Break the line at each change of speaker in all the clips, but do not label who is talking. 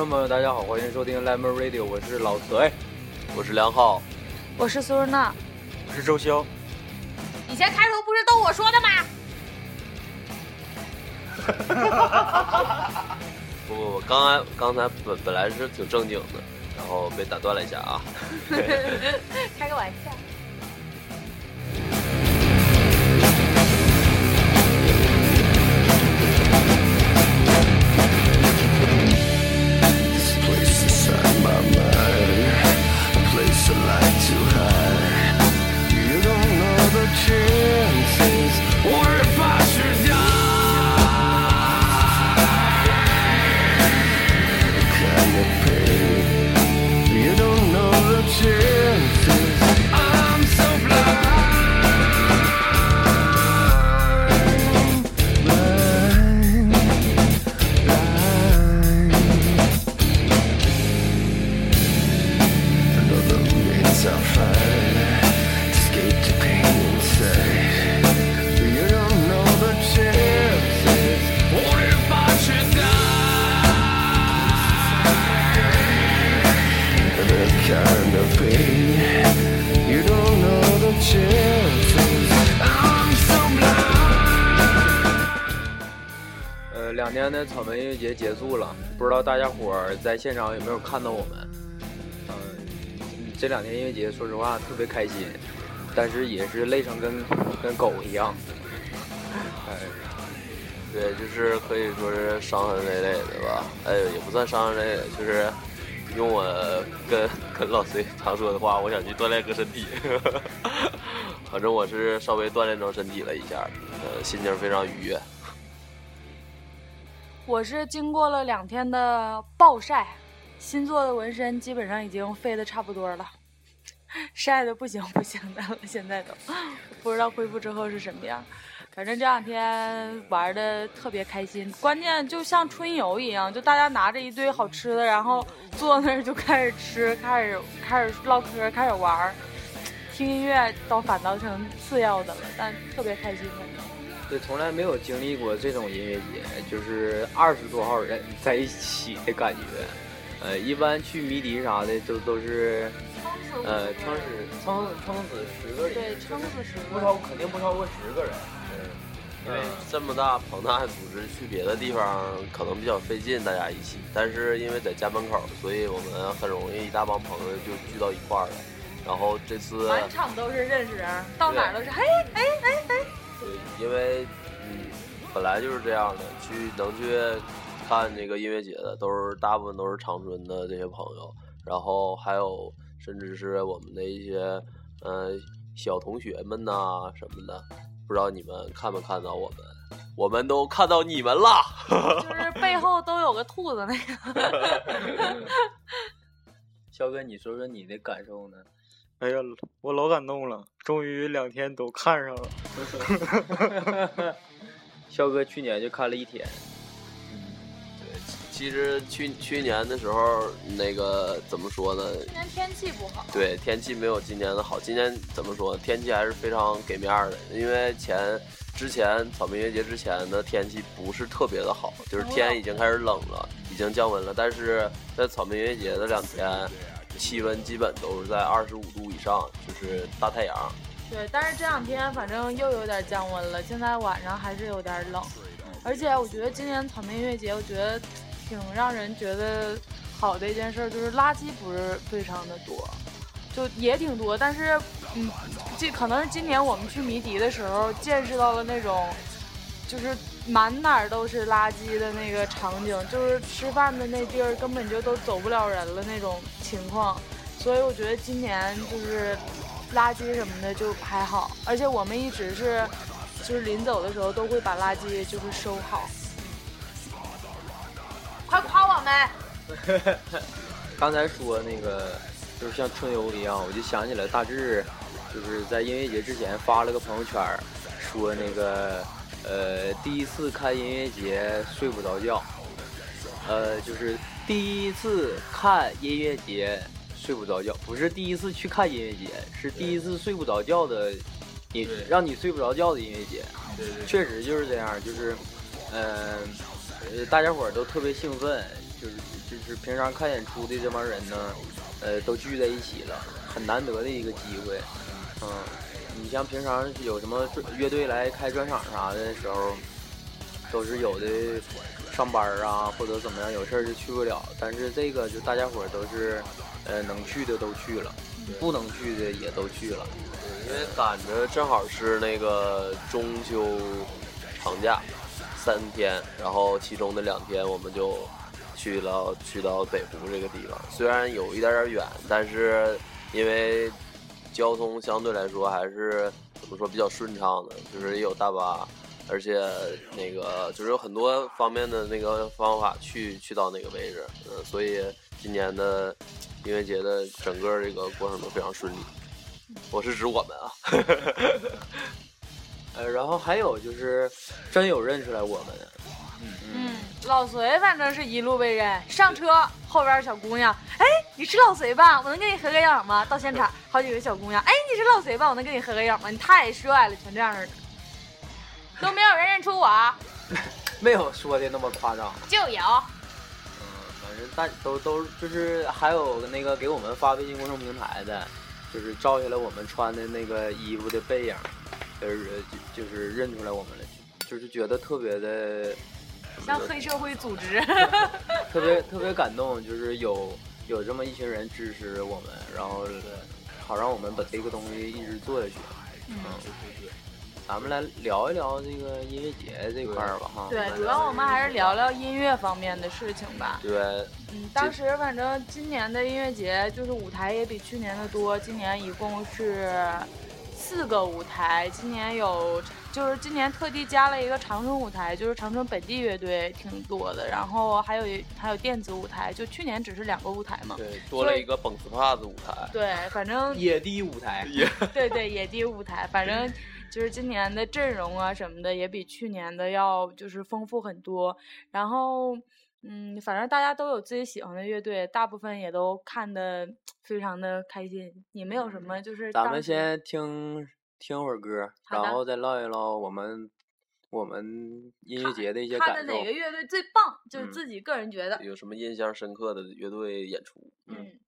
听众朋友，大家好，欢迎收听 Lemon Radio，我是老慈，哎，
我是梁浩，
我是苏日娜，
我是周潇。
以前开头不是都我说
的吗？不不不，刚才刚才本本来是挺正经的，然后被打断了一下啊。
开个玩笑。
年的草莓音乐节结束了，不知道大家伙儿在现场有没有看到我们？嗯，这两天音乐节说实话特别开心，但是也是累成跟跟狗一样。
哎，对，就是可以说是伤痕累累的吧？哎，也不算伤痕累累，就是用我跟跟老崔常说的话，我想去锻炼个身体。反正我是稍微锻炼着身体了一下，呃，心情非常愉悦。
我是经过了两天的暴晒，新做的纹身基本上已经废的差不多了，晒的不行不行的了，现在都不知道恢复之后是什么样。反正这两天玩的特别开心，关键就像春游一样，就大家拿着一堆好吃的，然后坐那儿就开始吃，开始开始唠嗑，开始玩，听音乐倒反倒成次要的了，但特别开心。
对，从来没有经历过这种音乐节，就是二十多号人在一起的感觉。呃，一般去迷笛啥的都都是，呃，撑死撑撑死十个人，
对，撑死十个，
不超肯定不超过十个人。
嗯，因为这么大庞大的组织，去别的地方可能比较费劲，大家一起。但是因为在家门口，所以我们很容易一大帮朋友就聚到一块儿了。然后这次
满场都是认识人，到哪都是嘿，哎哎哎。
对，因为嗯，本来就是这样的，去能去看这个音乐节的，都是大部分都是长春的这些朋友，然后还有甚至是我们的一些嗯小同学们呐什么的，不知道你们看没看到我们？我们都看到你们了，
就是 背后都有个兔子那
个。肖哥，你说说你的感受呢？
哎呀，我老感动了，终于两天都看上
了。肖哥去年就看了一天。
嗯，对，其实去去年的时候，那个怎么说呢？
今年天气不好。
对，天气没有今年的好。今年怎么说？天气还是非常给面的，因为前之前草莓音乐节之前的天气不是特别的好，就是天已经开始冷了，已经降温了。但是在草莓音乐节的两天。气温基本都是在二十五度以上，就是大太阳。
对，但是这两天反正又有点降温了，现在晚上还是有点冷。而且我觉得今年草莓音乐节，我觉得挺让人觉得好的一件事就是垃圾不是非常的多，就也挺多。但是，嗯，这可能是今年我们去迷笛的时候见识到了那种，就是。满哪儿都是垃圾的那个场景，就是吃饭的那地儿根本就都走不了人了那种情况，所以我觉得今年就是垃圾什么的就还好，而且我们一直是就是临走的时候都会把垃圾就是收好。快夸我们！
刚才说那个就是像春游一样，我就想起来大志就是在音乐节之前发了个朋友圈，说那个。呃，第一次看音乐节睡不着觉，呃，就是第一次看音乐节睡不着觉，不是第一次去看音乐节，是第一次睡不着觉的你，让你睡不着觉的音乐节。
对对，
确实就是这样，就是，嗯，呃，大家伙儿都特别兴奋，就是就是平常看演出的这帮人呢，呃，都聚在一起了，很难得的一个机会。嗯，你像平常有什么乐队来开专场啥的时候，都是有的上班啊或者怎么样有事儿就去不了，但是这个就大家伙都是呃能去的都去了，不能去的也都去了。
因为赶着正好是那个中秋长假三天，然后其中的两天我们就去了去到北湖这个地方，虽然有一点点远，但是因为交通相对来说还是怎么说比较顺畅的，就是也有大巴，而且那个就是有很多方面的那个方法去去到那个位置，嗯，所以今年的音乐节的整个这个过程都非常顺利。我是指我们啊，
呃，然后还有就是真有认出来我们，
老隋反正是一路被认，上车后边小姑娘，哎，你是老隋吧？我能跟你合个影吗？到现场好几个小姑娘，哎，你是老隋吧？我能跟你合个影吗？你太帅了，全这样式的，都没有人认出我，
没有说的那么夸张。
就有，
嗯，反正大都都就是还有那个给我们发微信公众平台的，就是照下来我们穿的那个衣服的背影，就是就就是认出来我们了，就是觉得特别的
像黑社会组织，
特别特别感动，就是有有这么一群人支持我们，然后好让我们把这个东西一直做下去。
嗯，
咱们来聊一聊这个音乐节这块儿吧，哈。
对，主要我们还是聊聊音乐方面的事情吧。
对，
嗯，当时反正今年的音乐节就是舞台也比去年的多，今年一共是四个舞台，今年有就是今年特地加了一个长春舞台，就是长春本地乐队挺多的，然后还有一还有电子舞台，就去年只是两个舞台嘛。
对，多了一个蹦斯帕子舞台。
对，反正
野地舞台，
对对野地舞台，反正就是今年的阵容啊什么的也比去年的要就是丰富很多。然后，嗯，反正大家都有自己喜欢的乐队，大部分也都看的非常的开心。你们有什么就是
咱们先听听会儿歌，然后再唠一唠我们我们音乐节的一些感受
看的哪。个乐队最棒？就是
嗯
自己个人觉得，
有什么印象深刻的乐队演出？
嗯。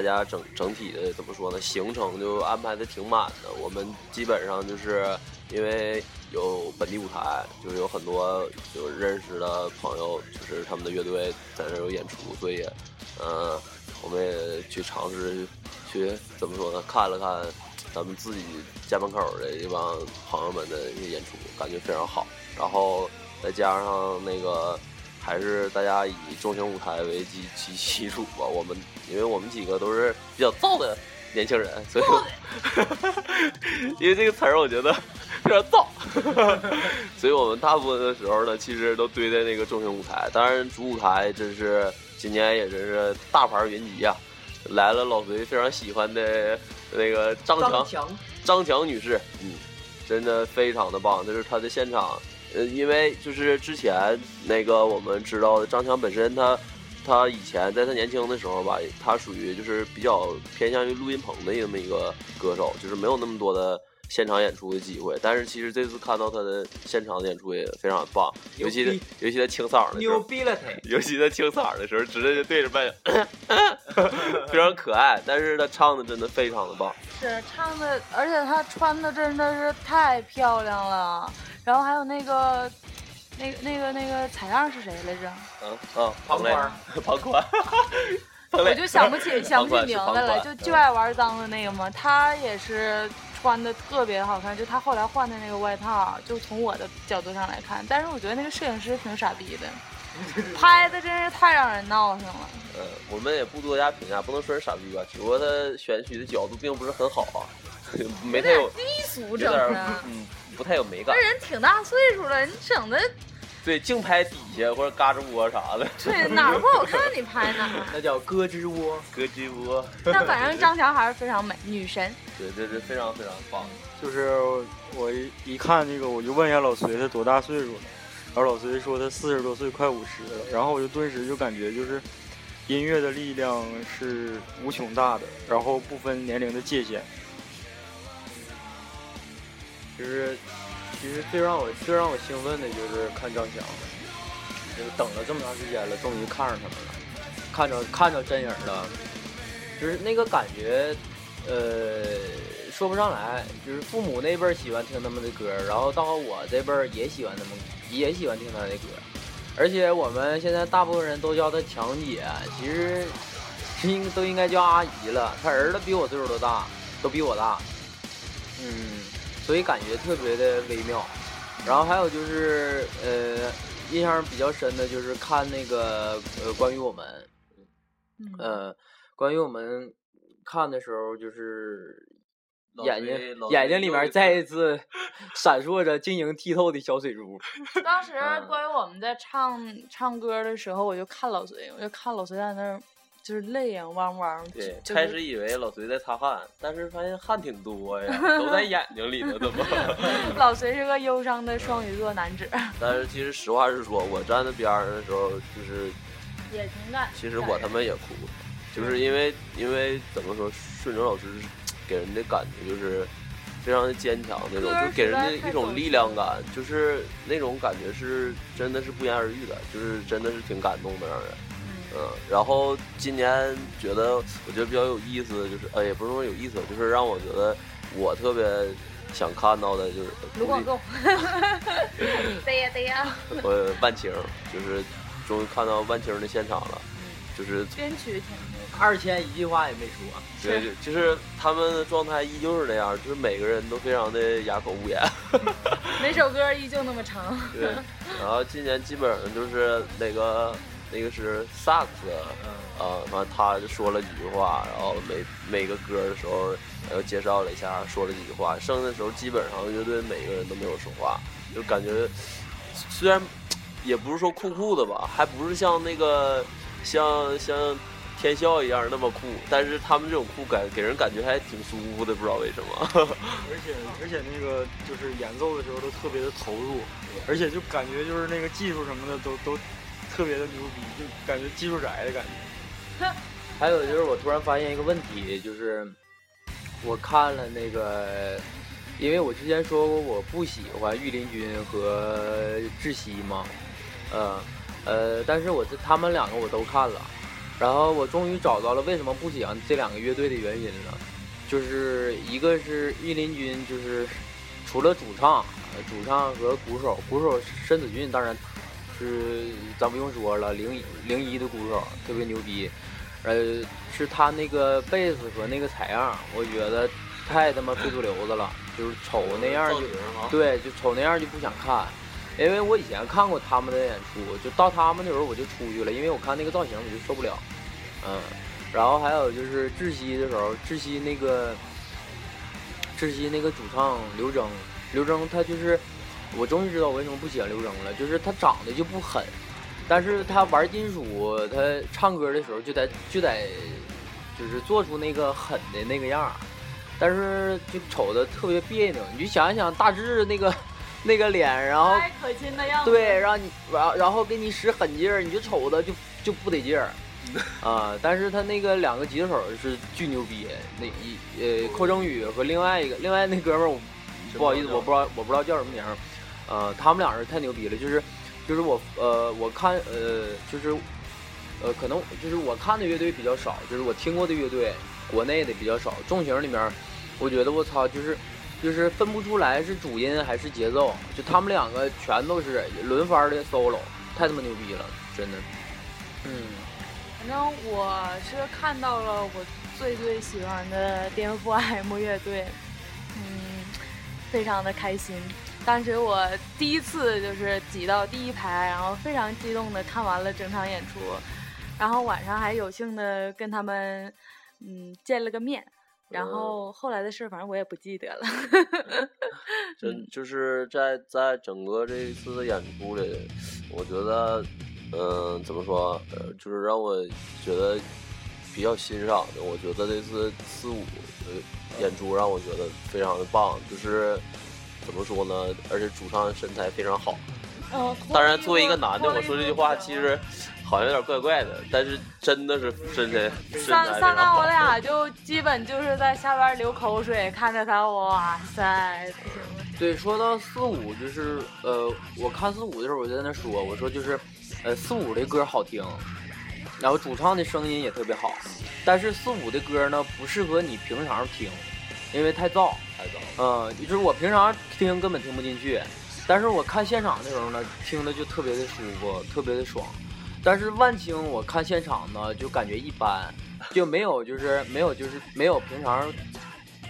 大家整整体的怎么说呢，行程就安排的挺满的。我们基本上就是因为有本地舞台，就是有很多就认识的朋友，就是他们的乐队在那有演出，所以，呃，我们也去尝试去怎么说呢，看了看咱们自己家门口的这帮朋友们的一些演出，感觉非常好。然后再加上那个，还是大家以中型舞台为基基基础吧。我们因为我们几个都是比较燥的年轻人，所以 因为这个词儿我觉得非非常燥，所以我们大部分的时候呢，其实都堆在那个中型舞台。当然，主舞台真是今年也真是大牌云集啊，来了老隋非常喜欢的那个张强，
强，
张强女士，嗯，真的非常的棒。这是她的现场，呃，因为就是之前那个我们知道的张强本身他。他以前在他年轻的时候吧，他属于就是比较偏向于录音棚的那么一个歌手，就是没有那么多的现场演出的机会。但是其实这次看到他的现场的演出也非常棒，尤其的尤其他清嗓的时候，
牛逼了他！
尤其他清嗓的时候，直接就对着麦，非常可爱。但是他唱的真的非常的棒，
是唱的，而且他穿的真的是太漂亮了。然后还有那个。那个那个那个采样是谁来着？
嗯嗯，庞宽，庞宽，
我就想不起想不起名字了，就就爱玩脏的那个嘛。他也是穿的特别好看，就他后来换的那个外套，就从我的角度上来看。但是我觉得那个摄影师挺傻逼的，拍的真是太让人闹腾了。
呃，我们也不多加评价，不能说是傻逼吧，只不过他选取的角度并不是很好啊，没太有
低俗整的，
嗯，不太有美感。
那人挺大岁数了，你整的。
对，净拍底下或者嘎吱窝啥的。
对，哪儿不好看你拍哪儿。
那叫胳肢窝，
胳肢窝。
那反正张强还是非常美，女神。
对，这是非常非常棒。
就是我一一看这个，我就问一下老隋他多大岁数了，然后老隋说他四十多岁，快五十了。然后我就顿时就感觉就是音乐的力量是无穷大的，然后不分年龄的界限。
就是。其实最让我最让我兴奋的就是看张强，就是等了这么长时间了，终于看上他们了，看着看着真人了，就是那个感觉，呃，说不上来。就是父母那辈儿喜欢听他们的歌，然后到我这辈儿也喜欢他们，也喜欢听他的歌，而且我们现在大部分人都叫他强姐，其实应都应该叫阿姨了。他儿子比我岁数都大，都比我大，嗯。所以感觉特别的微妙，然后还有就是，呃，印象比较深的就是看那个呃，关于我们，呃，关于我们看的时候，就是眼睛眼睛里面再一次闪烁着晶莹剔透的小水珠。
当时关于我们在唱唱歌的时候，我就看老隋，我就看老隋在那儿。就是泪眼汪汪。
对，开始以为老隋在擦汗，但是发现汗挺多呀，都在眼睛里头，怎么？
老隋是个忧伤的双鱼座男子。
但是其实实话实说，我站在边上的时候，就是
也挺感。
其实我他妈也哭，就是因为因为怎么说，顺哲老师给人的感觉就是非常的坚强那种，就给人的一种力量感，就是那种感觉是真的是不言而喻的，就是真的是挺感动的，让人。嗯，然后今年觉得我觉得比较有意思的就是，呃，也不是说有意思，就是让我觉得我特别想看到的就是
卢广仲，对呀对呀，
我万青就是终于看到万青的现场了，就是
编曲挺
二千一句话也没说，
对，就是他们的状态依旧是那样，就是每个人都非常的哑口无言，
每首歌依旧那么长，
对，然后今年基本上就是那个。那个是萨克斯，啊，完他就说了几句话，然后每每个歌的时候又介绍了一下，说了几句话。剩下的时候基本上乐队每个人都没有说话，就感觉虽然也不是说酷酷的吧，还不是像那个像像天笑一样那么酷，但是他们这种酷感给人感觉还挺舒服的，不知道为什么。
而且而且那个就是演奏的时候都特别的投入，而且就感觉就是那个技术什么的都都。特别的牛逼，就感觉技术宅的感觉。
还有就是，我突然发现一个问题，就是我看了那个，因为我之前说过我不喜欢御林军和窒息嘛，呃呃，但是我这他们两个我都看了，然后我终于找到了为什么不喜欢这两个乐队的原因了，就是一个是御林军，就是除了主唱、主唱和鼓手，鼓手申子俊，当然。是咱不用说了，零一零一的鼓手特别牛逼，呃，是他那个贝斯和那个采样，我觉得太他妈非主流子了，就是瞅那样就对，就瞅那样就不想看，因为我以前看过他们的演出，就到他们那时候我就出去了，因为我看那个造型我就受不了，嗯，然后还有就是窒息的时候，窒息那个窒息那个主唱刘铮，刘铮他就是，我终于知道我为什么不喜欢刘铮了，就是他长得就不狠，但是他玩金属，他唱歌的时候就得就得，就是做出那个狠的那个样儿，但是就瞅着特别别扭。你就想一想大志那个那个脸，然后
太可亲的样子。
对，让你然后然后给你使狠劲儿，你就瞅着就就不得劲儿。啊！但是他那个两个吉他手是巨牛逼，那一呃寇正宇和另外一个另外那哥们儿，我不好意思，我不知道我不知道叫什么名儿，呃，他们俩人太牛逼了，就是就是我呃我看呃就是呃可能就是我看的乐队比较少，就是我听过的乐队国内的比较少，重型里面我觉得我操就是就是分不出来是主音还是节奏，就他们两个全都是轮番的 solo，太他妈牛逼了，真的，嗯。
反正我是看到了我最最喜欢的颠覆 M 乐队，嗯，非常的开心。当时我第一次就是挤到第一排，然后非常激动的看完了整场演出，然后晚上还有幸的跟他们嗯见了个面，然后后来的事反正我也不记得了。
真就是在在整个这一次的演出里，我觉得。嗯，怎么说？呃，就是让我觉得比较欣赏的。我觉得这次四五的演出让我觉得非常的棒。就是怎么说呢？而且主唱身材非常好。
嗯，
当然，作为一个男的，我说这句话其实好像有点怪怪的，但是真的是身材身材
上上到我俩就基本就是在下边流口水，看着他，哇塞！
对，说到四五，就是呃，我看四五的时候，我就在那说，我说就是。呃，四五的歌好听，然后主唱的声音也特别好，但是四五的歌呢不适合你平常听，因为太燥。嗯，就是我平常听根本听不进去，但是我看现场的时候呢，听的就特别的舒服，特别的爽。但是万青我看现场呢，就感觉一般，就没有就是没有就是没有平常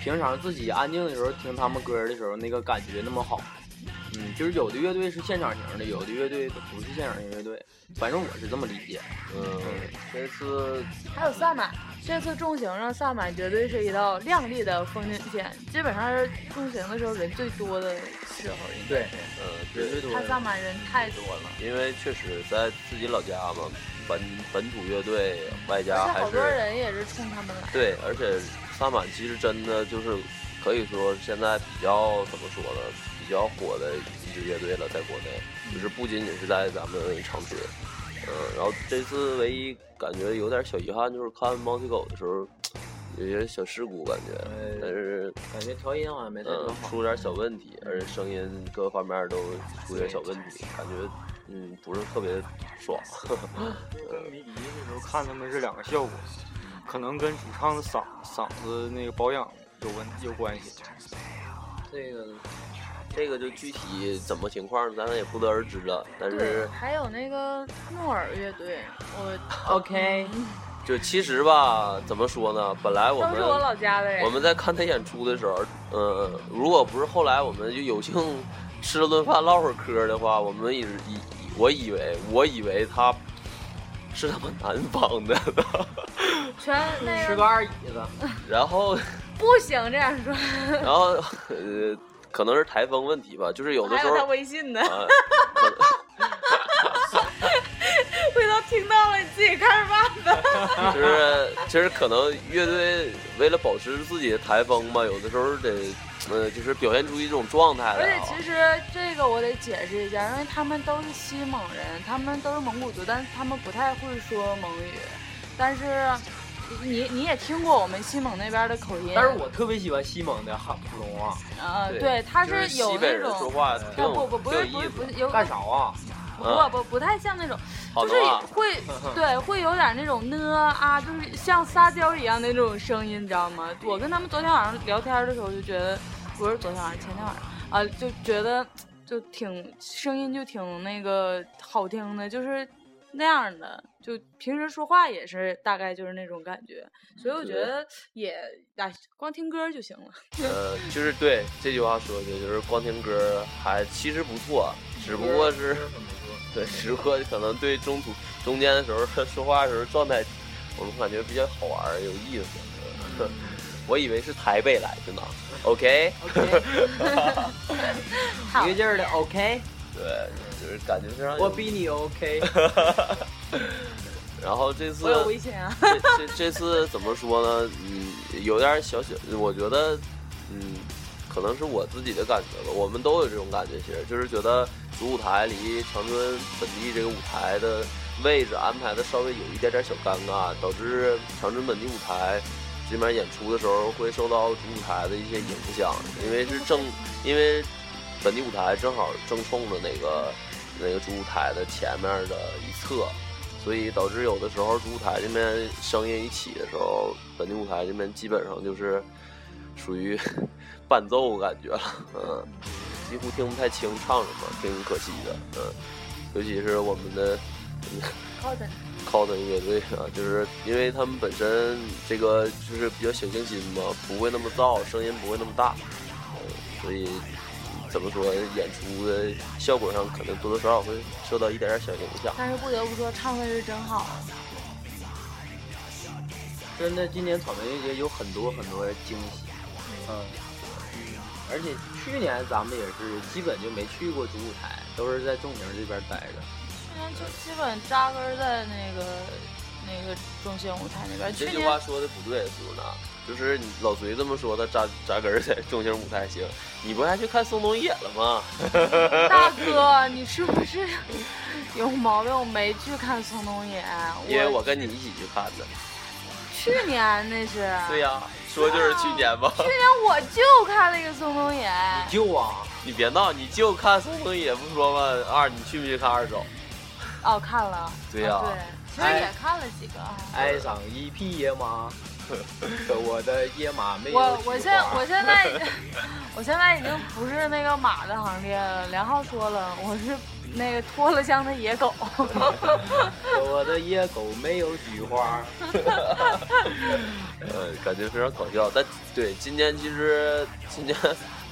平常自己安静的时候听他们歌的时候那个感觉那么好。嗯，就是有的乐队是现场型的，有的乐队不是现场型乐队，反正我是这么理解。
嗯，这次
还有萨满，这次重型上萨满绝对是一道亮丽的风景线，基本上是重型的时候人最多的时候。
对，
嗯，
人最多。
他萨满人太多了。
因为确实在自己老家嘛，本本土乐队外加还是
好多人也是冲他们来。
对，而且萨满其实真的就是可以说现在比较怎么说呢？比较火的一支乐队了，在国内，就是不仅仅是在咱们长春，嗯，然后这次唯一感觉有点小遗憾，就是看猫腿狗的时候有些小事故，感觉，但是
感觉调音好像没太
嗯出点小问题，而且声音各方面都出点小问题，感觉嗯不是特别爽。
跟迷笛的时候看他们是两个效果，可能跟主唱的嗓嗓子那个保养有问有关系。
这个。这个就具体怎么情况，咱也不得而知了。但是
还有那个诺尔乐队，我
OK，
就其实吧，怎么说呢？本来我们
都是我老家的人。
我们在看他演出的时候，嗯，如果不是后来我们就有幸 吃了顿饭唠会儿嗑的话，我们以以我以为我以为他是他们南方的，
全那
吃个二椅子，
然后
不行这样说，
然后呃。可能是台风问题吧，就是有的时候。
还有他微信呢。
啊、
回头听到了，你自己看着办
吧。就是，其实可能乐队为了保持自己的台风吧，有的时候得，呃，就是表现出一种状态
而且其实这个我得解释一下，因为他们都是西蒙人，他们都是蒙古族，但是他们不太会说蒙语，但是。你你也听过我们西蒙那边的口音，
但是我特别喜欢西蒙的哈普通话。
啊，对，他
是
有那种
说话
不不不不是不是不是有
干啥啊？
不不不太像那种，就是会 对会有点那种呢啊，就是像撒娇一样那种声音，你知道吗？我跟他们昨天晚上聊天的时候就觉得，不是昨天晚上，前天晚上啊，就觉得就挺声音就挺那个好听的，就是那样的。就平时说话也是大概就是那种感觉，所以我觉得也啊，光听歌就行了。
呃，就是对这句话说的，就是光听歌还其实不错，只不过是对，只不过可能对中途中间的时候 说话的时候状态，我们感觉比较好玩有意思。我以为是台北来的呢。
OK，OK，
一个劲儿的 OK，
对，就是感觉非常。
我比你 OK。
然后这次
我有危险啊！
这这这次怎么说呢？嗯，有点小小，我觉得，嗯，可能是我自己的感觉吧。我们都有这种感觉，其实就是觉得主舞台离长春本地这个舞台的位置安排的稍微有一点点小尴尬，导致长春本地舞台这边演出的时候会受到主舞台的一些影响，因为是正因为本地舞台正好正冲着那个那个主舞台的前面的一侧。所以导致有的时候主舞台这边声音一起的时候，本地舞台这边基本上就是属于 伴奏感觉了，嗯，几乎听不太清唱什么，挺可惜的，嗯，尤其是我们的
靠的，
靠的乐队啊，就是因为他们本身这个就是比较小清新嘛，不会那么燥，声音不会那么大，嗯，所以怎么说演出的效果上可能多多少少会受到一点点小影响。
但是不得不说，唱的是真好。
真的，今年草莓音乐节有很多很多惊喜。嗯，而且去年咱们也是基本就没去过主舞台，都是在仲宁这边待着。
去年就基本扎根在那个那个中心舞台那边。
这句话说的不对，苏娜，就是你老隋这么说的，扎扎根儿在中型舞台行，你不还去看宋冬野了吗？
大哥，你是不是有毛病？我没去看宋冬野，
因为我跟你一起去看的。
去年那是。
对呀、说就是去年吧。
去年我就看了一个宋冬野，你
就啊，
你别闹，你就看宋冬野不说吗？二，你去不去看二手？
哦，看了。
对呀
啊对，其实也看了几个啊。
爱上一匹野马，可 我的野马没有
我我现
花
我现在 我现在已经不是那个马的行列了。梁浩说了，我是那个脱了缰的野狗。
我的野狗没有菊花。
呃，感觉非常搞笑。但对今年其实今年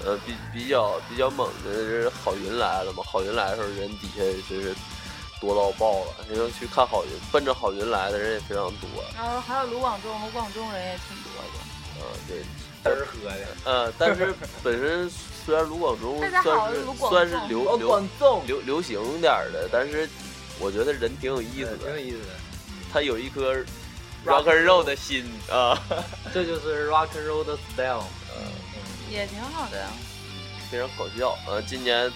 呃比比较比较猛的是郝云来了嘛，郝云来的时候人底下就是多到爆了，因为去看郝云，奔着郝云来的人也非常多。
然后还有卢广仲，卢广仲人也挺多的。
嗯、对，
嘚儿喝的，
呃，但是本身虽然卢广仲算是算是流流，流流行点儿的，但是我觉得人挺有意思的，
挺有意思的。
他有一颗 rock and roll 的心啊，
这就是 rock and roll 的 style 嗯。
也挺好的。
非常搞笑。呃，今年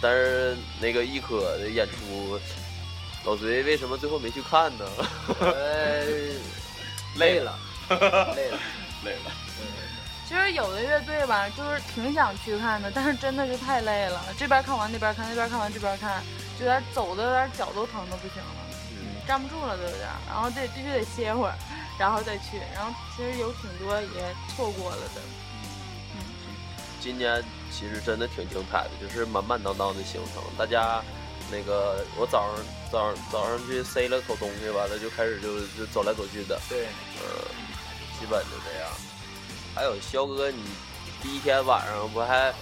但是那个艺可的演出，老隋为什么最后没去看呢？
呃，累了，累了，
累了。
其实有的乐队吧，就是挺想去看的，但是真的是太累了。这边看完那边看，那边看完这边看，就有点走的有点脚都疼的不行了，
嗯，
站不住了都有点。然后得必须得歇会儿，然后再去。然后其实有挺多也错过了的。
嗯今年其实真的挺精彩的，就是满满当当的行程。大家那个，我早上早上早上去塞了口东西，完了就开始就就走来走去的，
对，
呃，基本就这样。还有肖哥，你第一天晚上不还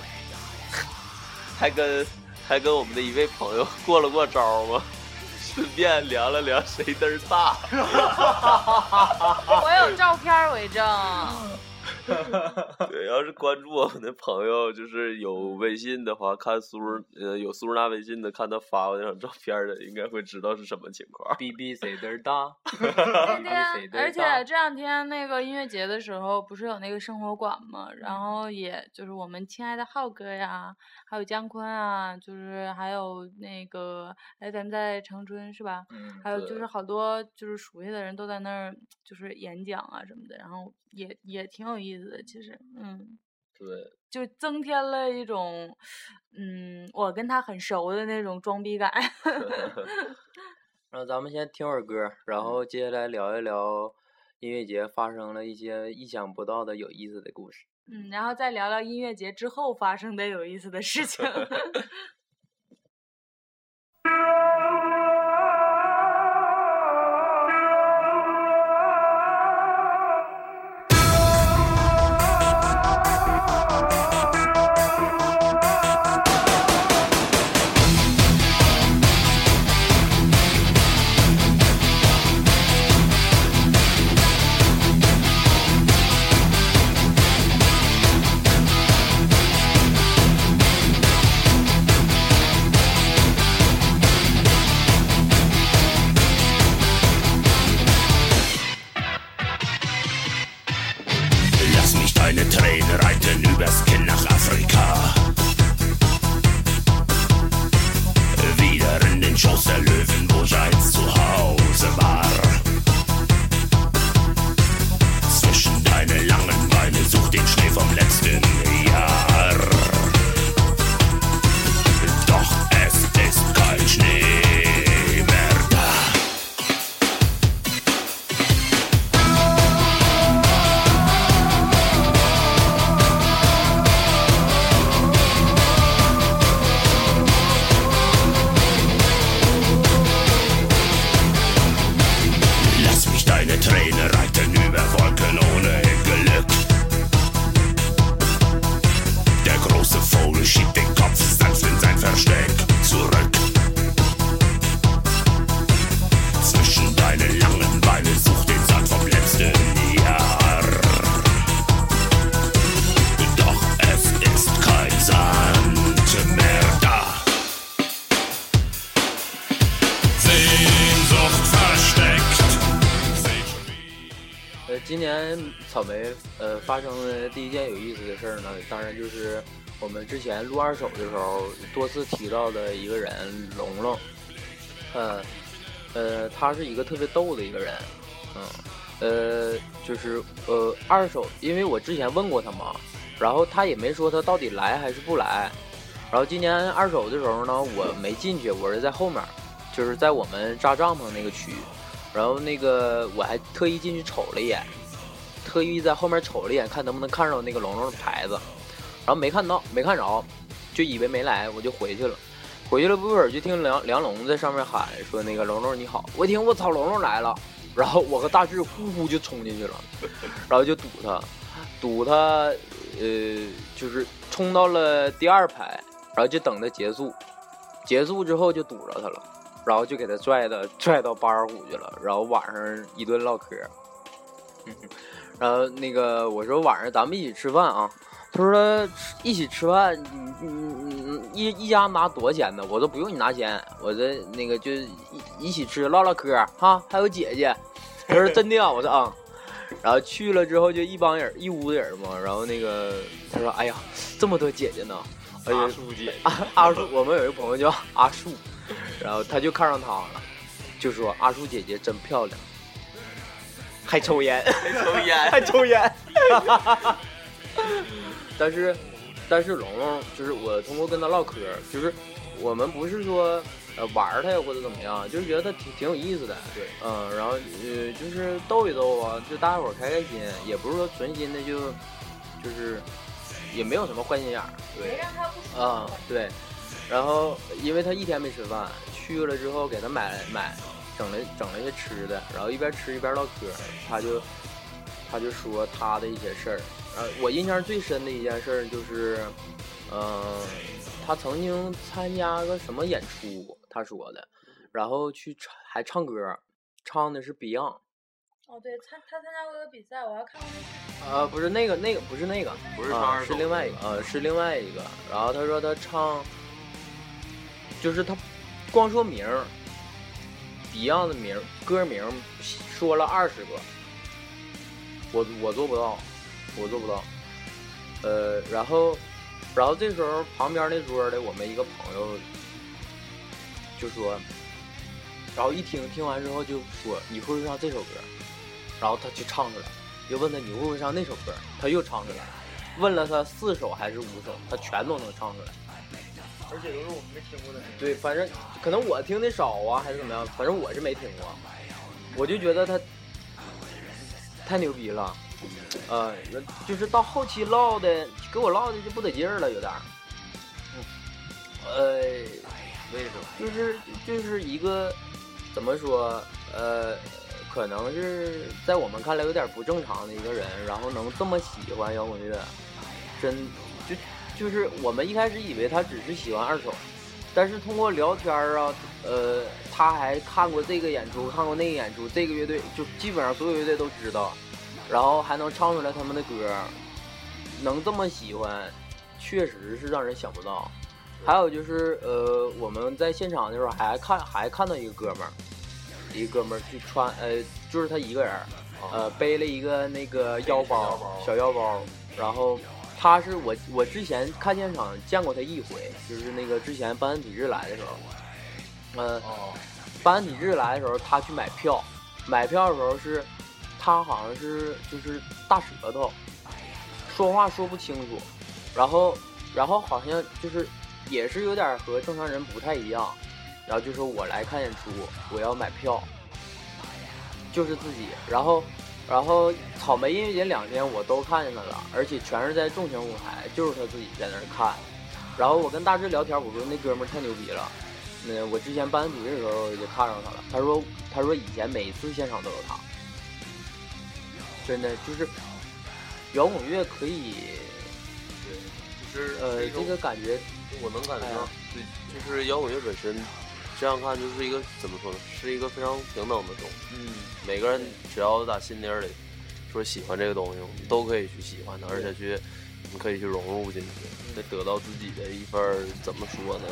还跟还跟我们的一位朋友过了过招吗？顺便量了量谁嘚儿大。
我有照片为证。
对，要是关注我们的朋友，就是有微信的话，看苏呃有苏娜微信的，看他发过那张照片的，应该会知道是什么情况。
B B 谁嘚儿大？
那天而且这两天那个音乐节的时候，不是有那个生活馆嘛？然后也就是我们亲爱的浩哥呀，还有姜昆啊，就是还有那个哎，咱们在长春是吧？
嗯，
还有就是好多就是熟悉的人都在那儿就是演讲啊什么的，然后也也挺有意思的，其实，嗯，
对，
就增添了一种，嗯，我跟他很熟的那种装逼感。
然后咱们先听会儿歌，然后接下来聊一聊音乐节发生了一些意想不到的有意思的故事。
嗯，然后再聊聊音乐节之后发生的有意思的事情。
草莓呃发生的第一件有意思的事儿呢，当然就是我们之前录二手的时候多次提到的一个人龙龙，呃呃，他是一个特别逗的一个人，嗯呃就是呃二手，因为我之前问过他嘛，然后他也没说他到底来还是不来，然后今年二手的时候呢，我没进去，我是在后面，就是在我们扎帐篷那个区。然后那个我还特意进去瞅了一眼，特意在后面瞅了一眼，看能不能看着那个龙龙的牌子，然后没看到，没看着，就以为没来，我就回去了。回去了不一会儿，就听梁梁龙在上面喊说：“那个龙龙你好。”我一听我操，龙龙来了，然后我和大志呼呼就冲进去了，然后就堵他，堵他，呃，就是冲到了第二排，然后就等他结束，结束之后就堵着他了。然后就给他拽的拽到八二虎去了，然后晚上一顿唠嗑。然后那个我说晚上咱们一起吃饭啊，他说一起吃饭，你你你一一家拿多少钱呢？我说不用你拿钱，我这那个就一一起吃唠唠嗑哈，还有姐姐。他说真的啊，我说啊、然后去了之后就一帮人一屋子人嘛，然后那个他说哎呀这么多姐姐呢，
阿叔姐，
阿阿树，我们有一个朋友叫阿树，然后他就看上她了，就说阿树姐姐真漂亮，还抽烟，
抽烟，
还抽烟。但是，但是龙龙就是我通过跟他唠嗑，就是我们不是说呃玩他呀或者怎么样，就是觉得他挺挺有意思的，
对，
嗯，然后呃就是逗一逗啊，就大家伙开开心，也不是说存心的就就是也没有什么坏心眼儿，对。
让他不舒
啊、对，然后因为他一天没吃饭，去了之后给他买买整了整了一些吃的，然后一边吃一边唠嗑，他就他就说他的一些事儿。呃，我印象最深的一件事儿就是，嗯、他曾经参加个什么演出，他说的，然后去唱还唱歌，唱的是 Beyond。
哦，对，参他参加过一个比赛，我还看过那
呃，不是那个，那个不是那个，
不是唱
啊
二手
是另外一个，呃，是另外一个。然后他说他唱，就是他光说名儿，Beyond 的名歌名说了二十个，我我做不到，我做不到。呃，然后，然后这时候旁边那桌的我们一个朋友就说，然后一听听完之后就说你会不会唱这首歌？然后他就唱出来。又问他你会不会唱那首歌，他又唱出来，问了他四首还是五首，他全都能唱出来。
而且都是我们没听过的。
对，反正可能我听的少啊，还是怎么样，反正我是没听过。我就觉得他太牛逼了，呃，就是到后期唠的，给我唠的就不得劲儿了，有点儿。嗯，呃，
为什么？
就是就是一个怎么说，呃，可能是在我们看来有点不正常的一个人，然后能这么喜欢摇滚乐，真就就是我们一开始以为他只是喜欢二手，但是通过聊天儿啊，呃，他还看过这个演出，看过那个演出，这个乐队就基本上所有乐队都知道，然后还能唱出来他们的歌，能这么喜欢，确实是让人想不到。还有就是，呃，我们在现场的时候还看还看到一个哥们儿，一个哥们儿去穿，呃，就是他一个人，呃，背了一个那个腰包，小腰包，然后他是我我之前看现场见过他一回，就是那个之前班恩体质来的时候，嗯，
哦，
班体制来的时候，他去买票，买票的时候是，他好像是就是大舌头，说话说不清楚，然后然后好像就是也是有点和正常人不太一样，然后就说我来看演出，我要买票，就是自己，然后然后草莓音乐节两天我都看见他了，而且全是在重型舞台，就是他自己在那儿看，然后我跟大志聊天，我说那哥们儿太牛逼了。那我之前办体制的时候就看上他了，他说他说以前每一次现场都有他，真的就是摇滚乐可以，对
就是
呃，这个感觉
我能感觉到，对，就是摇滚乐本身，这样看就是一个怎么说呢，是一个非常平等的东西。
嗯，
每个人只要打心底儿里说喜欢这个东西，我们都可以去喜欢它，而且去你可以去融入进去，得得到自己的一份怎么说呢，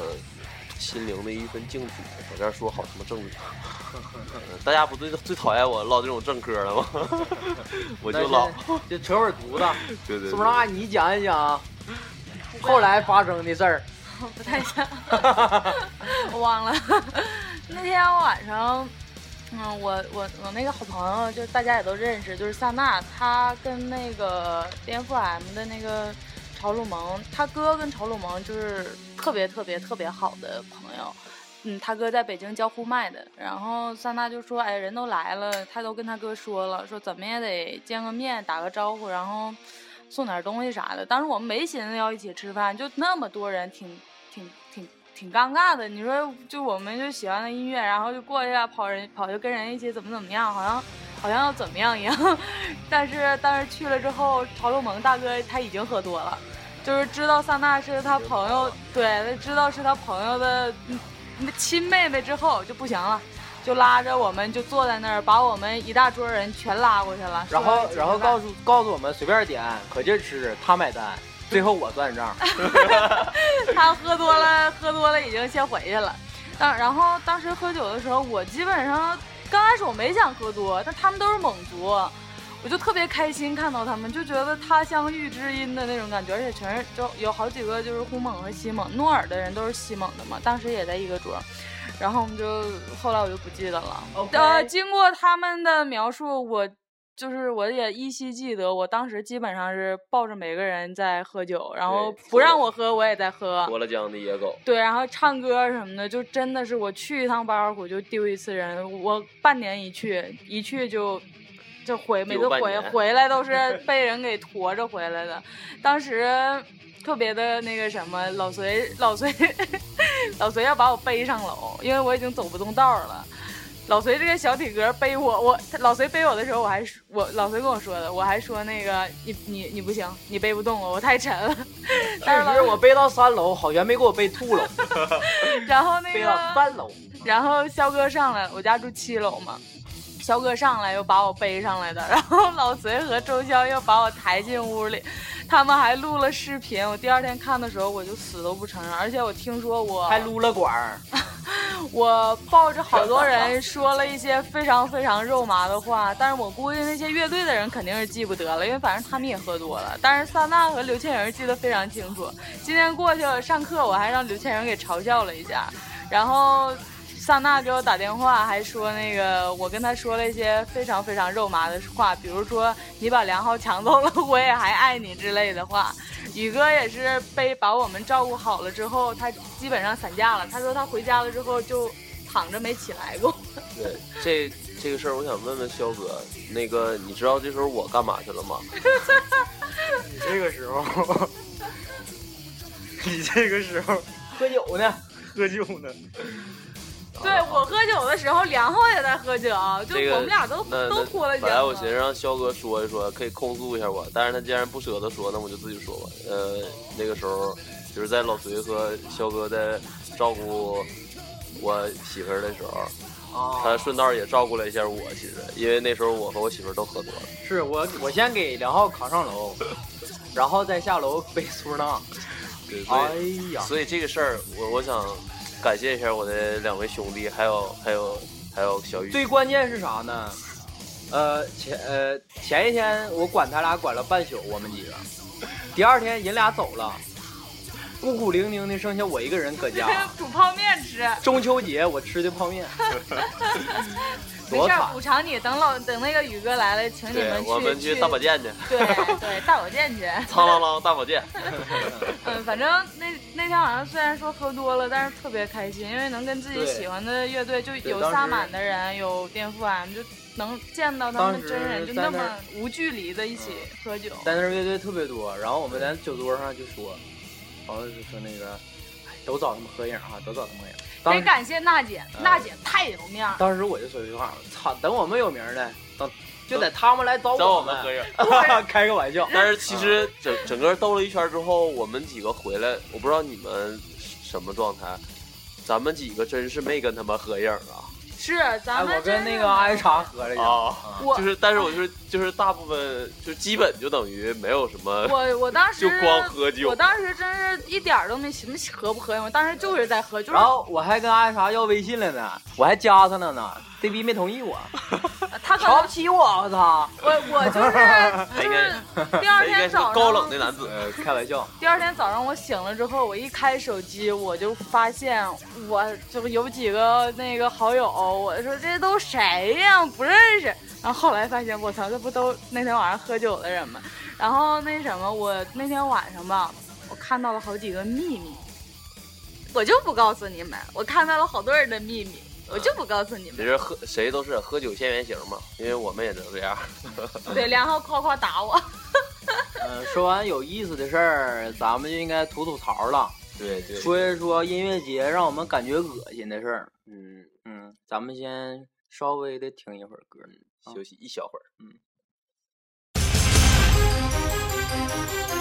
心灵的一份净土。我这说好他妈政治，嗯大家不最最讨厌我唠这种正嗑了吗？我就唠，
就扯会儿犊子。
对对
苏娜，你讲一讲后来发生的事儿。
不太像，我忘了。那天晚上，嗯，我我我那个好朋友，就是大家也都认识，就是萨娜，她跟那个颠覆 M 的那个朝鲁蒙，他哥跟朝鲁蒙就是特别特别特别好的朋友。嗯，他哥在北京教呼麦的，然后萨娜就说：“哎，人都来了，他都跟他哥说了，说怎么也得见个面，打个招呼，然后送点东西啥的。”当时我们没寻思要一起吃饭，就那么多人，挺挺尴尬的。你说，就我们就喜欢的音乐，然后就过去啊，跑人跑去跟人一起怎么怎么样，好像好像要怎么样一样。但是但是去了之后，曹洛蒙大哥他已经喝多了，就是知道桑娜是他朋友，对，知道是他朋友的嗯亲妹妹之后就不行了。就拉着我们就坐在那儿，把我们一大桌人全拉过去了。
然后然后告
诉。
诉告诉我们随便点，可劲儿吃，他买单，最后我算账。
他喝多了，喝多了已经先回去了。当然后当时喝酒的时候，我基本上刚开始我没想喝多，但他们都是蒙族，我就特别开心看到他们，就觉得他乡遇知音的那种感觉，而且全是就有好几个就是呼蒙和西蒙，诺尔的人都是西蒙的嘛，当时也在一个桌。然后我们就后来我就不记得了。呃，经过他们的描述，我就是我也依稀记得，我当时基本上是抱着每个人在喝酒，然后不让我喝我也在喝。
脱了缰的野狗，
对，然后唱歌什么的，就真的是我去一趟巴尔虎就丢一次人，我半年一去，一去就就回，每次回回来都是被人给驮着回来的。当时特别的那个什么，老隋老隋 老隋要把我背上楼，因为我已经走不动道了。老隋这个小体格背我，我他老隋背我的时候，我还说我老隋跟我说的，我还说那个你你你不行，你背不动我，我太沉了。但是
我背到三楼，好悬没给我背吐了，
然后那
背到
个
三楼。
然后肖哥上来，我家住七楼嘛，肖哥上来又把我背上来的，然后老隋和周潇又把我抬进屋里，他们还录了视频。我第二天看的时候，我就死都不承认，而且我听说我
还撸了管儿，
我抱着好多人 说了一些非常非常肉麻的话，但是我估计那些乐队的人肯定是记不得了，因为反正他们也喝多了。但是萨娜和刘倩莹记得非常清楚。今天过去上课，我还让刘倩莹给嘲笑了一下，然后。萨娜给我打电话，还说那个我跟他说了一些非常非常肉麻的话，比如说你把梁浩抢走了，我也还爱你之类的话。宇哥也是被把我们照顾好了之后，他基本上散架了。他说他回家了之后就躺着没起来过。
对，这这个事儿，我想问问肖哥，那个你知道这时候我干嘛去了吗？
你这个时候，你这个时候
喝酒呢。
喝酒呢？
对我喝酒的时候，梁浩也在喝酒，就我们俩都
那
都脱了节
那本来我寻思。让肖哥说一说，可以控诉一下我，但是他既然不舍得说，那我就自己说吧。呃，那个时候就是在老隋和肖哥在照顾我媳妇儿的时候，
啊
他顺道也照顾了一下我，其实因为那时候我和我媳妇儿都喝多了。
是我我先给梁浩扛上楼，然后再下楼背苏娜。
对，所
哎
以、
呀，
所以这个事儿，我我想感谢一下我的两位兄弟，还有还有还有小雨。
最关键是啥呢？呃前呃前一天我管他俩管了半宿，我们几个。第二天人俩走了，孤苦伶仃的，剩下我一个人搁家。
煮泡面吃。
中秋节我吃的泡面，
没事补偿你。等老等那个宇哥来了，请你们，去
我们去大保。健去，
对对，大保健去。
苍啷啷大保健。
嗯，反正那那天晚上虽然说喝多了，但是特别开心，因为能跟自己喜欢的乐队，就有萨满的人，有颠覆 M，就能见到他们真人，就那么无距离的一起喝酒。
在那儿乐队特别多，然后我们在酒桌上就说，然后就说那个，哎，都找他们合影啊，都找他们合影。当时
得感谢娜姐，
嗯
娜姐太有面儿。
当时我就说一句话，操，等我们有名了，等就得他们来找
找我
我
们合影。
开个玩笑。
但是其实整整个兜了一圈之后，我们几个回来，我不知道你们什么状态，咱们几个真是没跟他们合影啊。
是，
哎，
咱们
我跟那个艾茶合了影。
啊
我
就是，但是我就是就是大部分就基本就等于没有什么，
我我当 时
就光喝酒
我当时真是一点儿都没寻思合不合影，我当时就是在喝，就是
然后我还跟艾茶要微信了呢，我还加他了呢，这逼没同意我，
他
瞧不起我，我操！
我我就是 就是第二天早上
高冷的男子。
呃，开玩笑。
第二天早上我醒了之后，我一开手机，我就发现我就有几个那个好友，我说这都谁呀？不认识。然后后来发现，我操，这不都那天晚上喝酒的人吗？然后那什么，我那天晚上吧，我看到了好几个秘密，我就不告诉你们，我看到了好多人的秘密，我就不告诉你们。
其实喝谁都是喝酒现原形嘛，因为我们也都这样。
对，然后夸夸打我。
嗯，说完有意思的事儿，咱们就应该吐吐槽了，
对对，
说一说音乐节让我们感觉恶心的事儿。
嗯，
嗯，咱们先稍微的听一会儿歌。
休息一小会儿。
呃，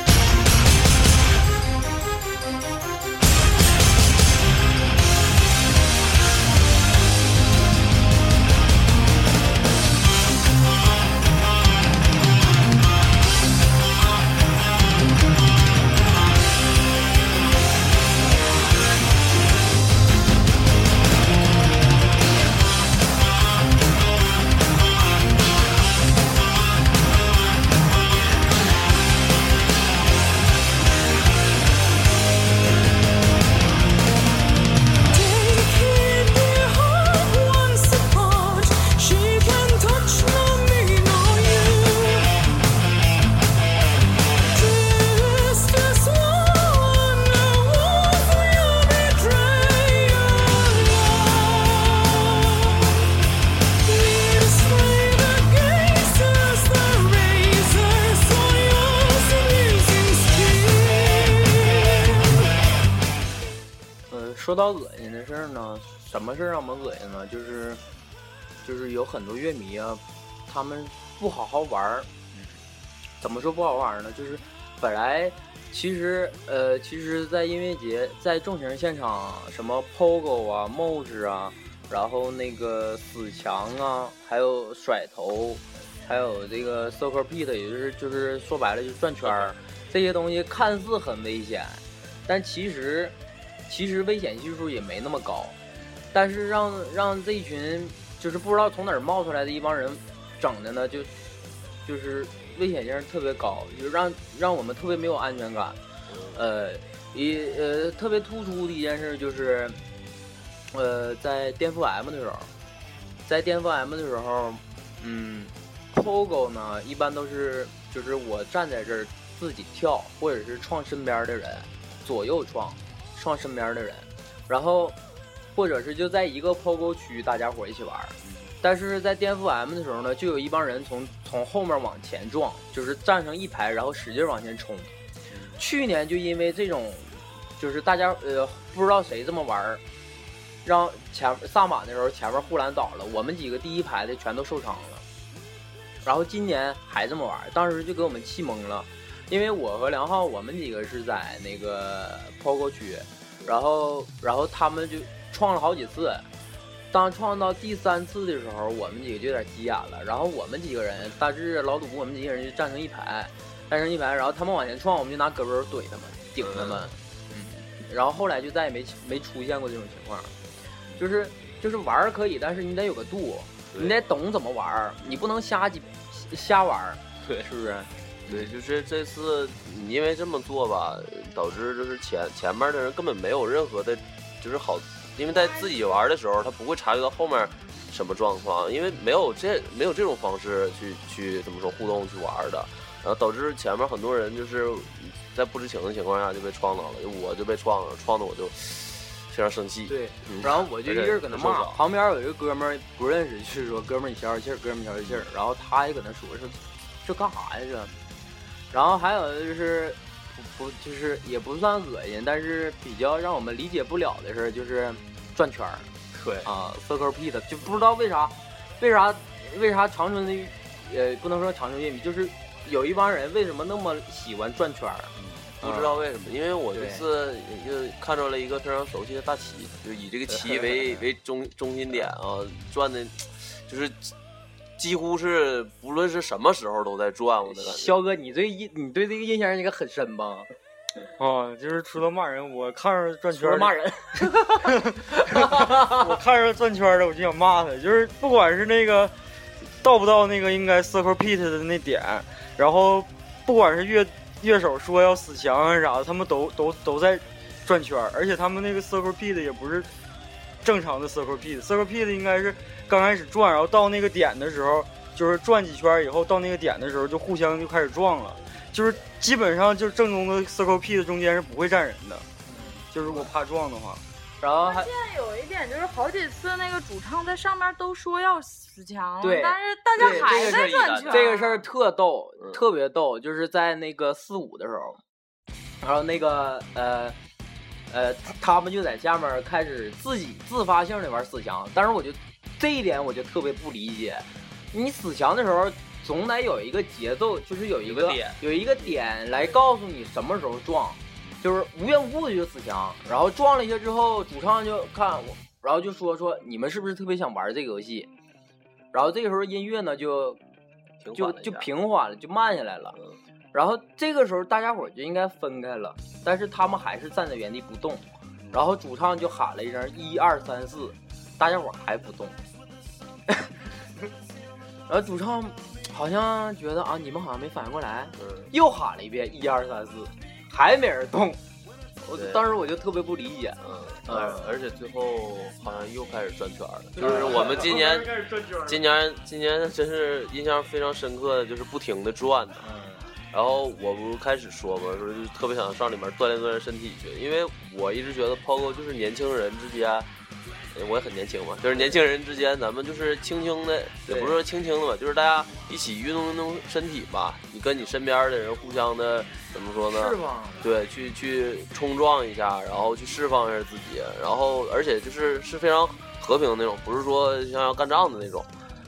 到恶心的事儿呢，什么事儿让我们恶心呢？就是就是有很多乐迷啊，他们不好好玩儿。怎么说不好玩儿呢？就是本来其实呃，其实，在音乐节，在重型现场，什么 POGO 啊、MOS 啊，然后那个死墙啊，还有甩头，还有这个 Circle Pit，也就是就是说白了就转圈儿，这些东西看似很危险，但其实其实危险系数也没那么高，但是让让这一群就是不知道从哪儿冒出来的一帮人整的呢，就就是危险性特别高，就让让我们特别没有安全感。呃，一呃特别突出的一件事就是，呃，在颠覆 M 的时候，在颠覆 M 的时候，嗯，POGO 呢一般都是就是我站在这儿自己跳，或者是撞身边的人，左右撞，撞身边的人，然后或者是就在一个 POGO 区大家伙一起玩。但是在颠覆 M 的时候呢，就有一帮人从从后面往前撞，就是站成一排，然后使劲往前冲。去年就因为这种，就是大家呃不知道谁这么玩儿，让前萨满的时候前面护栏倒了，我们几个第一排的全都受伤了。然后今年还这么玩儿，当时就给我们气懵了，因为我和梁浩我们几个是在那个 POGO 区，然后然后他们就创了好几次。当创到第三次的时候，我们几个就有点急眼了。然后我们几个人，大致、老赌，我们几个人就站成一排，站成一排。然后他们往前撞，我们就拿胳膊肘怼他们，顶他们。嗯，然后后来就再也没没出现过这种情况。就是就是玩儿可以，但是你得有个度，你得懂怎么玩儿，你不能瞎几瞎玩儿，
对
是不是？
对，就是这次你因为这么做吧，导致就是前前面的人根本没有任何的，就是好，因为在自己玩的时候，他不会察觉到后面什么状况，因为没有这没有这种方式去去怎么说互动去玩的，然后导致前面很多人就是在不知情的情况下就被撞到了，我就被撞了，撞的我就非常生气。
对
嗯，
然后我就一直搁那骂，旁边有一个哥们儿不认识，就是说哥们儿你消消气儿，哥们儿消消气儿，然后他也搁那说是这干啥呀这，然后还有的就是不不就是也不算恶心，但是比较让我们理解不了的事儿就是转圈儿
对
啊，circle pit 就不知道为啥为啥为啥长春的呃不能说长春乐迷，就是有一帮人为什么那么喜欢转圈儿？
不知道为什么，因为我这
对
次也就看到了一个非常熟悉的大旗，就以这个旗 为 为中中心点啊，转的，就是几乎是不论是什么时候都在转，我的感觉。
肖哥，你对印你对这个印象应该很深吧？
啊，就是除了骂人，我看着转圈儿
骂人，
我看着转圈儿的，我就想骂他，就是不管是那个到不到那个应该 circle pit 的那点，然后不管是乐乐手说要死墙啊啥的，他们都都都在转圈儿，而且他们那个 circle pit 也不是正常的 circle pit，circle pit 应该是刚开始转，然后到那个点的时候，就是转几圈以后到那个点的时候就互相就开始撞了，就是基本上就是正宗的 circle pit 中间是不会站人的，就如果怕撞的话。
然后还
现在有一点就是好几次那个主唱在上面都说要死墙了，
对
但是大家还在转圈。
这个事儿特逗，
嗯
特别逗，就是在那个四五的时候，然后那个呃呃，他们就在下面开始自己自发性的玩死墙，但是我就这一点我就特别不理解，你死墙的时候总得有一个节奏，就是有一个
有个点
有一个点来告诉你什么时候撞，就是无缘无故的就死墙，然后撞了一下之后，主唱就看我，然后就说说你们是不是特别想玩这个游戏？然后这个时候音乐呢就就就
平缓了一下
平缓了，就慢下来了。
嗯
然后这个时候大家伙就应该分开了，但是他们还是站在原地不动。然后主唱就喊了一声一二三四，大家伙还不动。然后主唱好像觉得啊，你们好像没反应过来，
嗯，
又喊了一遍一二三四，还没人动。我当时我就特别不理解，
嗯，
嗯
而而且最后好像又开始转圈了，就是我们今年 今年今年真是印象非常深刻的，就是不停的转的。然后我不开始说嘛，说就特别想上里面锻炼锻炼身体去，因为我一直觉得 POGO 就是年轻人之间，呃我也很年轻嘛，就是年轻人之间，咱们就是轻轻的，也不是说轻轻的吧，就是大家一起运动运动身体吧，你跟你身边的人互相的怎么说呢？
释放。
对，去去冲撞一下，然后去释放一下自己，然后而且就是是非常和平的那种，不是说像要干仗的那种。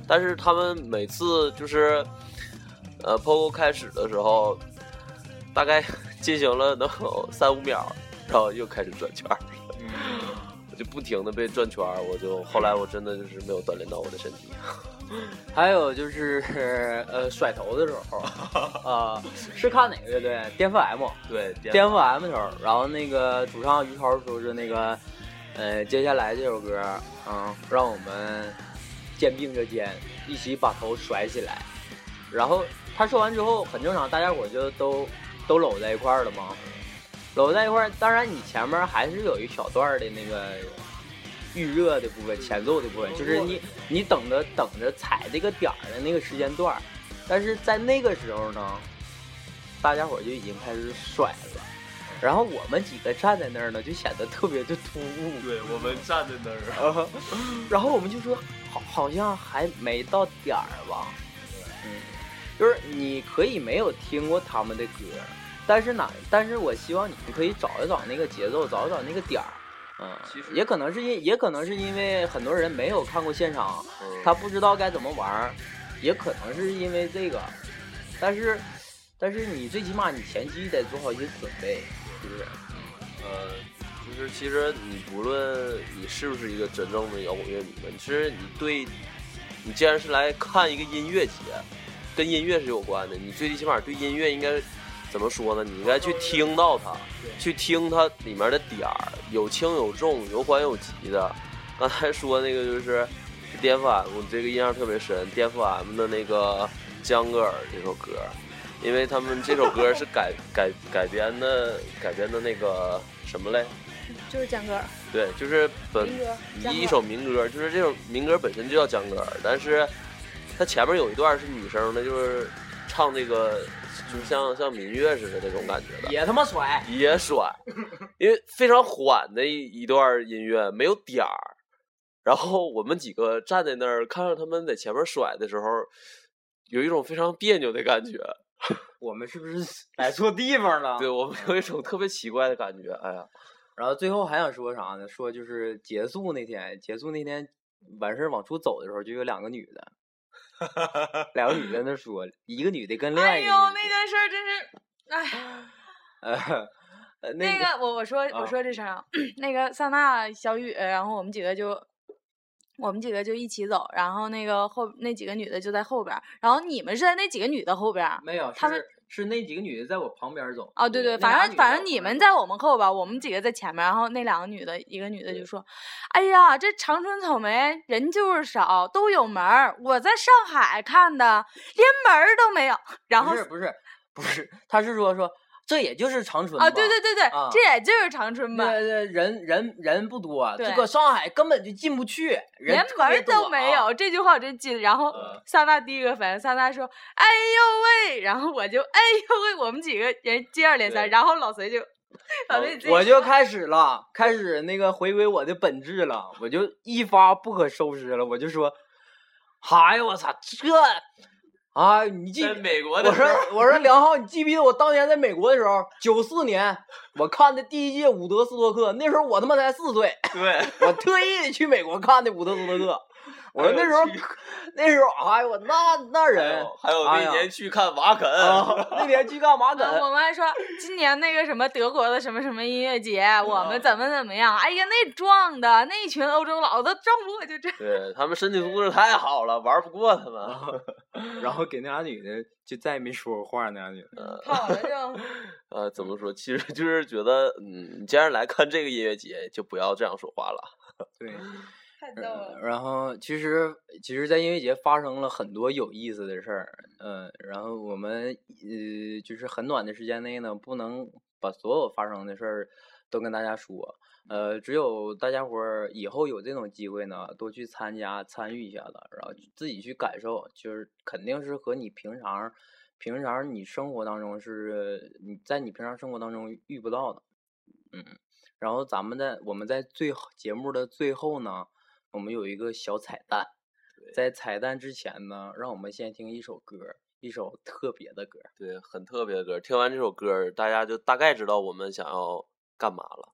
但是他们每次就是，呃，POGO 开始的时候，大概 进行了能有三五秒，然后又开始转圈儿，我 就不停的被转圈儿，我就后来我真的就是没有锻炼到我的身体。
还有就是呃甩头的时候，啊、是看哪个乐队？颠覆 M。
对，
颠覆 M 头，然后那个主唱于超说是那个，呃，接下来这首歌，嗯，让我们肩并着肩，一起把头甩起来。然后他说完之后，很正常，大家伙就都都搂在一块儿了嘛，搂在一块儿。当然，你前面还是有一小段的那个预热的部分、前奏的部分，就是你你等着等着踩这个点儿的那个时间段儿。但是在那个时候呢，大家伙就已经开始甩了，然后我们几个站在那儿呢，就显得特别的突兀。
对我们站在那儿，
啊，然后我们就说，好，好像还没到点儿吧。嗯，就是你可以没有听过他们的歌，但是呢，但是我希望你可以找一找那个节奏，找一找那个点儿。嗯，也可能是因，也可能是因为很多人没有看过现场，
嗯
他不知道该怎么玩儿，也可能是因为这个。但是，但是你最起码你前期得做好一些准备，是不是？
呃，就是其实你不论你是不是一个真正的摇滚乐迷们，其实你对，你既然是来看一个音乐节，跟音乐是有关的，你最起码对音乐应该怎么说呢？你应该去听到它，去听它里面的点儿，有轻有重，有缓有急的。刚才说那个就是颠覆 M，这个印象特别深，颠覆 M 的那个江格尔这首歌。因为他们这首歌是改 改改编的改编的那个什么嘞？
就是江歌，
对，就是本
民歌
一首民歌，就是这首民歌本身就叫江歌，但是它前面有一段是女生的，就是唱这个，就是像像民乐似的那种感觉的，
也他妈甩，
也甩，因为非常缓的一一段音乐，没有点儿。然后我们几个站在那儿，看着他们在前面甩的时候，有一种非常别扭的感觉。
我们是不是来错地方了？
对我们有一种特别奇怪的感觉。哎呀，
然后最后还想说啥呢？说就是结束那天，结束那天完事儿往出走的时候，就有两个女的，两个女的那说，一个女的跟另外
哎呦，
一个女
那件事儿真是，哎。那
个
个我我说我
啊
说这声啊，那个萨娜、小雨，然后我们几个就，我们几个就一起走，然后那个后那几个女的就在后边，然后你们是在那几个女的后边。
没有，
他们
是是那几个女的在我旁边走。
哦，对对，反正反正你们在我们后边，我们几个在前面，然后那两个女的，一个女的就说：“哎呀，这长春草莓人就是少，都有门儿。我在上海看的，连门儿都没有。”然后
不是不是不是，他是说说这也就是长春
啊，
吧
对对对对，
啊
这也就是长春吧。
那那人人人不多，这
对
个上海根本就进不去，人
连门都没有，这句话我真记得。然后
嗯
萨娜第一个反应，萨娜说：“哎呦喂！”然后我就哎呦喂，我们几个人接二连三。然后老隋就，老隋
我就开始了，开始那个回归我的本质了，我就一发不可收拾了，我就说，哎呦我操，这，啊，你记
在美国
我说我说梁浩，你记不记得我当年在美国的时候，九四年我看的第一届伍德斯托克，那时候我他妈才四岁，
对，
我特意的去美国看的伍德斯托克。我说那时候，那时候，哎呦我那那
还
人
有还有那年去看瓦肯，
啊，那年去干嘛
啊
梗？
我们还说今年那个什么德国的什么什么音乐节，我
啊
们怎么怎么样？哎呀，那壮的那一群欧洲佬都撞不过就这。
对他们身体素质太好了，玩不过他们。
然后给那俩女的就再也没说过话，那俩女的。
跑了就。
呃，怎么说？其实就是觉得，嗯，你既然来看这个音乐节，就不要这样说话了。
对，
太逗了。
然后其实其实，在音乐节发生了很多有意思的事儿，嗯，然后我们呃，就是很短的时间内呢，不能把所有发生的事儿都跟大家说，呃，只有大家伙儿以后有这种机会呢，多去参加参与一下子，然后自己去感受，就是肯定是和你平常平常你生活当中是你在你平常生活当中遇不到的，嗯。然后咱们在我们在最后节目的最后呢，我们有一个小彩蛋，在彩蛋之前呢，让我们先听一首歌，一首特别的歌。
对，很特别的歌。听完这首歌，大家就大概知道我们想要干嘛了。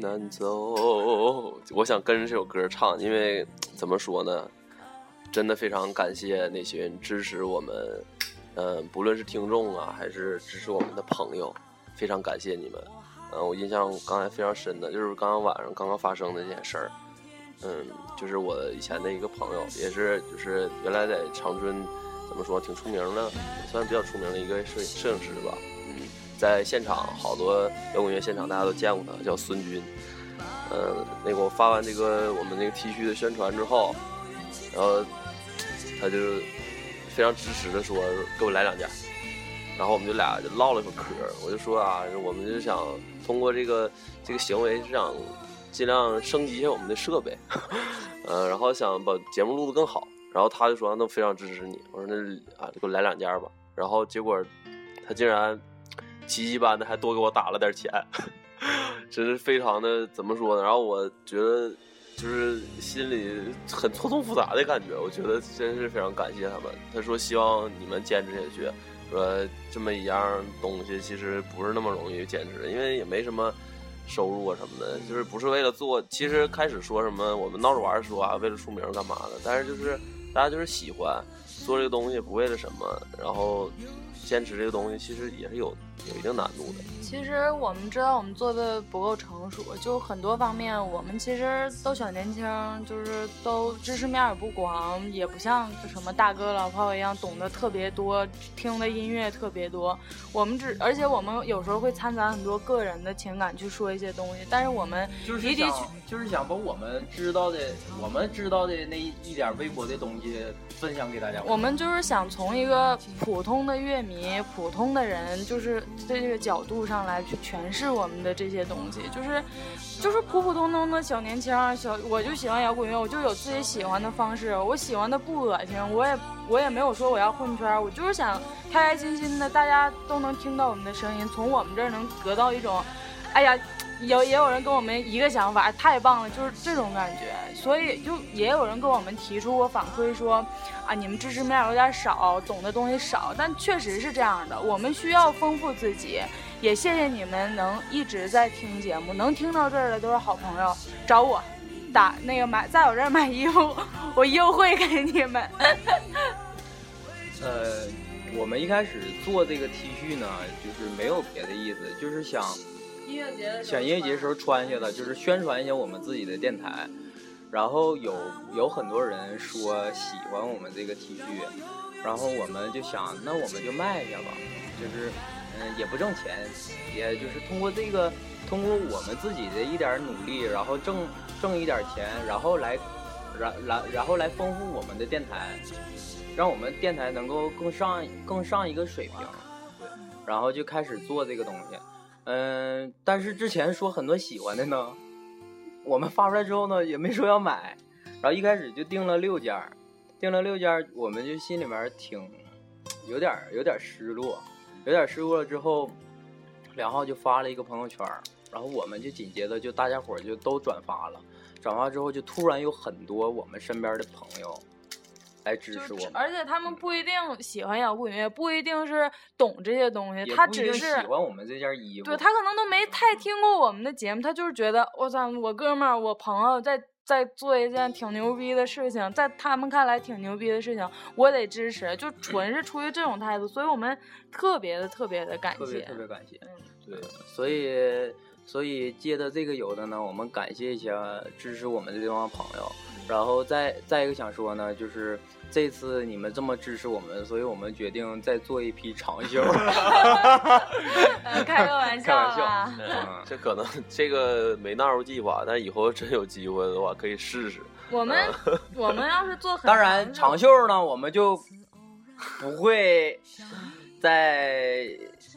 难走，我想跟着这首歌唱，因为 怎么说呢，真的非常感谢那些支持我们，嗯、不论是听众啊，还是支持我们的朋友，非常感谢你们。嗯、我印象刚才非常深的，就是刚刚晚上刚刚发生的这件事儿。嗯，就是我以前的一个朋友，也是就是原来在长春，怎么说挺出名的，算比较出名的一个摄摄影师吧。在现场好多摇滚乐现场大家都见过他，叫孙军。嗯，那个我发完这个我们那个 T 恤的宣传之后，然后他就非常支持的说给我来两件，然后我们就俩就唠了会嗑，我就说啊，我们就想通过这个这个行为是想尽量升级一下我们的设备，呃，然后想把节目录得更好。然后他就说那非常支持你。我说那啊，给我来两件吧。然后结果他竟然奇迹般的还多给我打了点钱，真是非常的怎么说呢？然后我觉得就是心里很错综复杂的感觉。我觉得真是非常感谢他们。他说希望你们坚持下去。说这么一样东西其实不是那么容易坚持，因为也没什么收入啊什么的，就是不是为了做。其实开始说什么我们闹着玩说啊，为了出名干嘛的，但是就是大家就是喜欢做这个东西，不为了什么，然后坚持这个东西其实也是有有一定难度的。
其实我们知道我们做的不够成熟，就很多方面我们其实都小年轻，就是都知识面也不广，也不像什么大哥老炮一样懂得特别多，听的音乐特别多。我们只而且我们有时候会掺杂很多个人的情感去说一些东西，但是我们
就是
的的确
想就是想把我们知道的我们知道的那一点微薄的东西分享给大家。
我们就是想从一个普通的乐迷、普通的人，就是在这个角度上来去诠释我们的这些东西，就是就是普普通通的小年轻，小我就喜欢摇滚乐，我就有自己喜欢的方式，我喜欢的不恶心，我也我也没有说我要混圈，我就是想开开心心的，大家都能听到我们的声音，从我们这儿能得到一种，哎呀。有也有人跟我们一个想法，太棒了，就是这种感觉。所以就也有人跟我们提出过反馈说，啊，你们知识面有点少，懂的东西少。但确实是这样的，我们需要丰富自己。也谢谢你们能一直在听节目，能听到这儿的都是好朋友。找我，打那个买在我这儿买衣服，我优惠给你们。
呃，我们一开始做这个 T 恤呢，就是没有别的意思，就是想。
音乐节
选音乐节时候穿下的，就是宣传一下我们自己的电台。然后有有很多人说喜欢我们这个 T 恤，然后我们就想，那我们就卖一下吧。就是嗯，也不挣钱，也就是通过这个，通过我们自己的一点努力，然后挣挣一点钱，然后来，然然然后来丰富我们的电台，让我们电台能够更上更上一个水平。对，然后就开始做这个东西。嗯，但是之前说很多喜欢的呢，我们发出来之后呢，也没说要买，然后一开始就订了六件，订了六件，我们就心里面挺有点有点失落，有点失落了之后，梁浩就发了一个朋友圈，然后我们就紧接着就大家伙就都转发了，转发之后就突然有很多我们身边的朋友。来支持我们，
而且他们不一定喜欢摇滚乐，不一定是懂这些东西，他只是
喜欢我们这件衣服。
对他可能都没太听过我们的节目，他就是觉得我操，我哥们儿，我朋友在在做一件挺牛逼的事情，在他们看来挺牛逼的事情，我得支持，就纯是出于这种态度，所以我们特别的特别的感谢，特
别特别感谢。嗯，对，所以所以借着这个有的呢，我们感谢一下支持我们的这帮朋友，然后再再一个想说呢，就是。这次你们这么支持我们，所以我们决定再做一批长袖。
开个玩笑，
开玩笑。
这可能这个没纳入计划，但以后真有机会的话可以试试。
我们我们要是做，
当然长袖呢，我们就不会在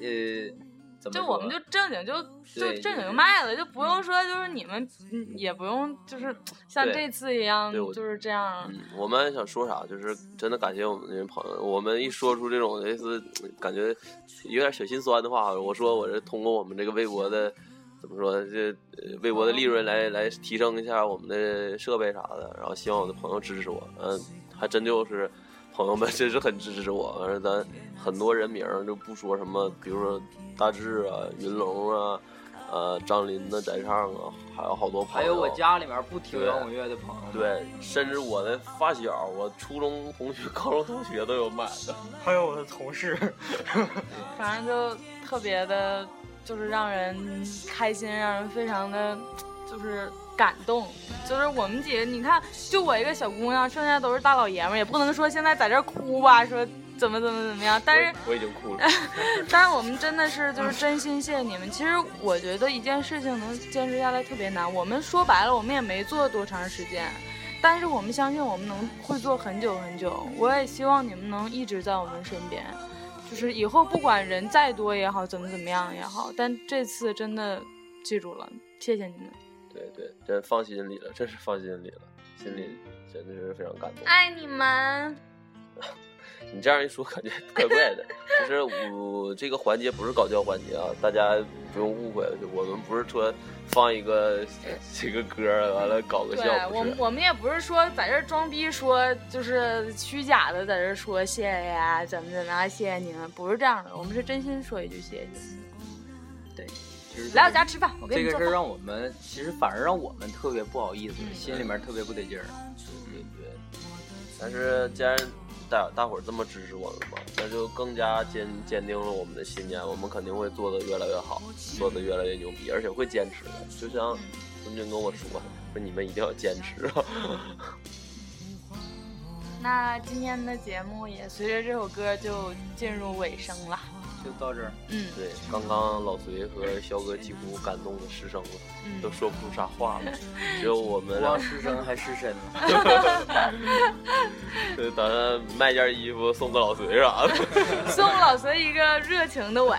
呃。
就我们就正经就就正经就卖了，就不用说就是你们也不用就是像这次一样就是这样。
我们想说啥，就是真的感谢我们这些朋友。我们一说出这种类似感觉有点小心酸的话，我说我是通过我们这个微博的怎么说这微博的利润来来提升一下我们的设备啥的，然后希望我的朋友支持我。嗯，还真就是朋友们真是很支持我。反正咱很多人名就不说什么，比如说。大志啊，云龙啊，呃，张林的在唱啊，还有好多朋友。
还有我家里面不听摇滚乐的朋友。
对，甚至我的发小，我初中同学、高中同学都有买的。
还有我的同事。
反正就特别的，就是让人开心，让人非常的，就是感动。就是我们几个，你看，就我一个小姑娘，剩下都是大老爷们儿，也不能说现在在这哭吧，说。怎么怎么怎么样？但是
我已经哭了。
但是我们真的是就是真心谢谢你们。其实我觉得一件事情能坚持下来特别难。我们说白了，我们也没做多长时间，但是我们相信我们能会做很久很久。我也希望你们能一直在我们身边，就是以后不管人再多也好，怎么怎么样也好。但这次真的记住了，谢谢你们。
对对，真放心里了，真是放心里了，心里真的是非常感动。
爱你们。
你这样一说，感觉怪怪的。就是我这个环节不是搞笑环节啊，大家不用误会，我们不是说放一个 这个歌完了搞个笑
对，，
不是。
我我们也不是说在这儿装逼说，就是虚假的在这说谢谢呀，怎么怎么样，谢谢你们，不是这样的，我们是真心说一句谢谢。对，
就是
来我家吃饭，我给
这个事儿。让我们其实反而让我们特别不好意思，心里面特别不得劲儿。
对对，但是既然大大伙儿这么支持我们嘛，那就更加坚坚定了我们的信念，我们肯定会做的越来越好，做的越来越牛逼，而且会坚持的。就像孙军跟我说，说你们一定要坚持。
那今天的节目也随着这首歌就进入尾声了。
就到这儿，
嗯
对，刚刚老隋和肖哥几乎感动的失声了，
嗯
都，说不出啥话了，只有我们
光失声还失身。
呃打算卖件衣服送个老隋啥的。
送老隋一个热情的吻。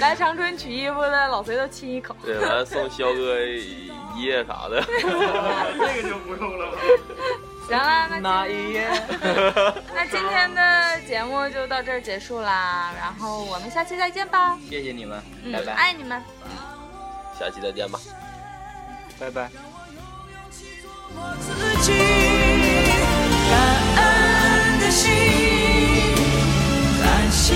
来长春取衣服的老隋都亲一口。
对，完了送肖哥一夜啥的。
这个就不用了吧。
行了，那
那
今
一夜，
那今天的节目就到这儿结束啦，然后我们下期再见吧。
谢谢你们，
嗯
拜拜。
爱你们。
下期再见吧。
拜拜。
我自己，感恩的心，感谢